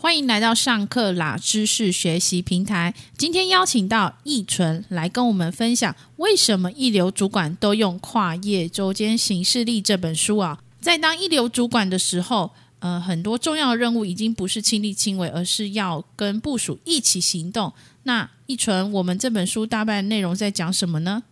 欢迎来到上课啦知识学习平台。今天邀请到易纯来跟我们分享，为什么一流主管都用跨业周间行事历这本书啊？在当一流主管的时候，呃，很多重要任务已经不是亲力亲为，而是要跟部署一起行动。那易纯，我们这本书大半内容在讲什么呢？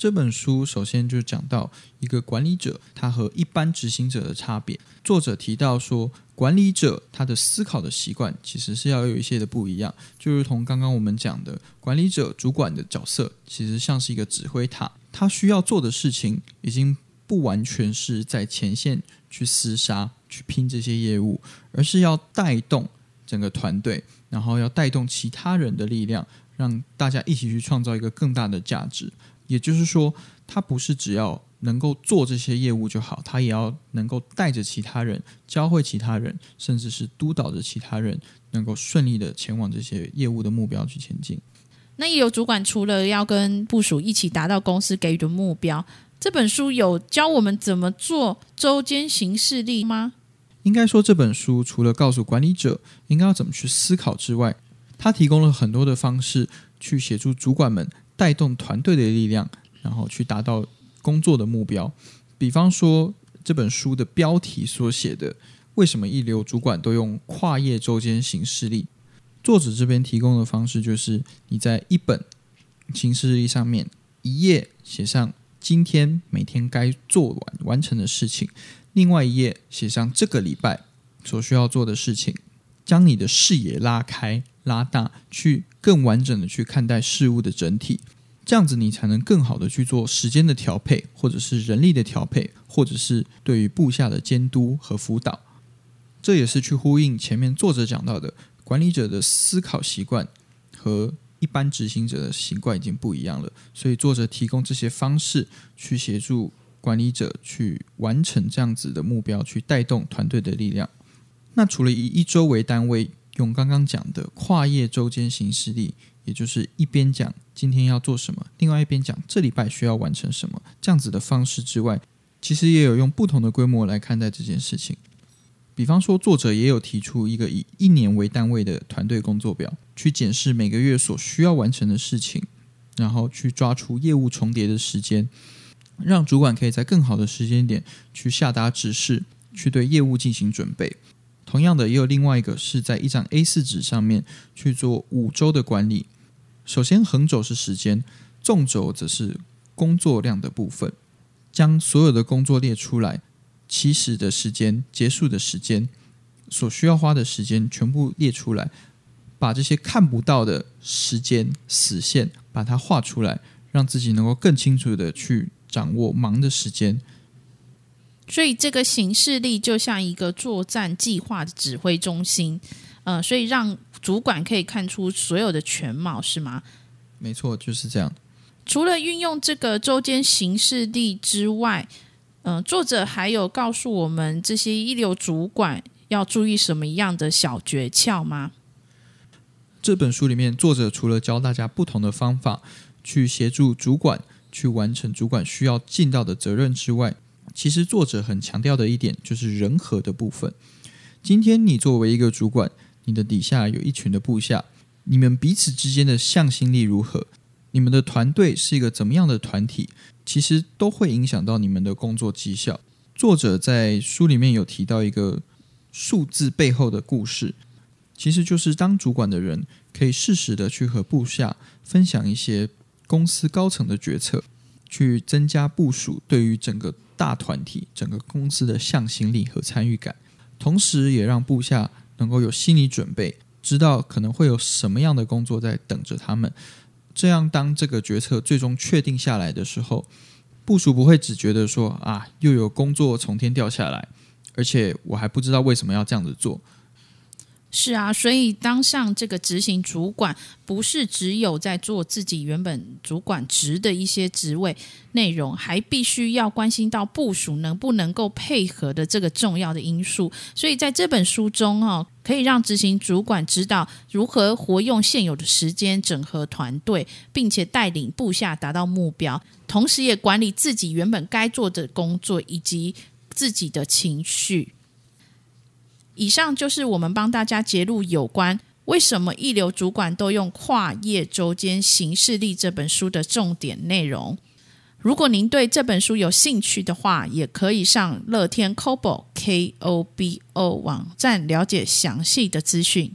这本书首先就讲到一个管理者他和一般执行者的差别。作者提到说，管理者他的思考的习惯其实是要有一些的不一样，就如同刚刚我们讲的，管理者主管的角色其实像是一个指挥塔，他需要做的事情已经不完全是在前线去厮杀、去拼这些业务，而是要带动整个团队，然后要带动其他人的力量，让大家一起去创造一个更大的价值。也就是说，他不是只要能够做这些业务就好，他也要能够带着其他人，教会其他人，甚至是督导着其他人，能够顺利的前往这些业务的目标去前进。那也有主管除了要跟部署一起达到公司给予的目标，这本书有教我们怎么做周间行事力吗？应该说，这本书除了告诉管理者应该要怎么去思考之外，它提供了很多的方式去协助主管们。带动团队的力量，然后去达到工作的目标。比方说，这本书的标题所写的“为什么一流主管都用跨业周间行事历”，作者这边提供的方式就是：你在一本行事历上面一页写上今天每天该做完完成的事情，另外一页写上这个礼拜所需要做的事情，将你的视野拉开。拉大，去更完整的去看待事物的整体，这样子你才能更好的去做时间的调配，或者是人力的调配，或者是对于部下的监督和辅导。这也是去呼应前面作者讲到的，管理者的思考习惯和一般执行者的习惯已经不一样了。所以作者提供这些方式去协助管理者去完成这样子的目标，去带动团队的力量。那除了以一周为单位。用刚刚讲的跨业周间行事历，也就是一边讲今天要做什么，另外一边讲这礼拜需要完成什么，这样子的方式之外，其实也有用不同的规模来看待这件事情。比方说，作者也有提出一个以一年为单位的团队工作表，去检视每个月所需要完成的事情，然后去抓出业务重叠的时间，让主管可以在更好的时间点去下达指示，去对业务进行准备。同样的，也有另外一个是在一张 A 四纸上面去做五周的管理。首先，横轴是时间，纵轴则是工作量的部分。将所有的工作列出来，起始的时间、结束的时间、所需要花的时间全部列出来，把这些看不到的时间死线把它画出来，让自己能够更清楚的去掌握忙的时间。所以这个形式力就像一个作战计划的指挥中心，呃，所以让主管可以看出所有的全貌，是吗？没错，就是这样。除了运用这个周间形式力之外，嗯，作者还有告诉我们这些一流主管要注意什么样的小诀窍吗？这本书里面，作者除了教大家不同的方法去协助主管去完成主管需要尽到的责任之外，其实作者很强调的一点就是人和的部分。今天你作为一个主管，你的底下有一群的部下，你们彼此之间的向心力如何？你们的团队是一个怎么样的团体？其实都会影响到你们的工作绩效。作者在书里面有提到一个数字背后的故事，其实就是当主管的人可以适时的去和部下分享一些公司高层的决策，去增加部署对于整个。大团体整个公司的向心力和参与感，同时也让部下能够有心理准备，知道可能会有什么样的工作在等着他们。这样，当这个决策最终确定下来的时候，部署不会只觉得说啊，又有工作从天掉下来，而且我还不知道为什么要这样子做。是啊，所以当上这个执行主管，不是只有在做自己原本主管职的一些职位内容，还必须要关心到部署能不能够配合的这个重要的因素。所以在这本书中，哦，可以让执行主管知道如何活用现有的时间，整合团队，并且带领部下达到目标，同时也管理自己原本该做的工作以及自己的情绪。以上就是我们帮大家揭露有关为什么一流主管都用跨业周间行事历这本书的重点内容。如果您对这本书有兴趣的话，也可以上乐天 Kobo K O B O 网站了解详细的资讯。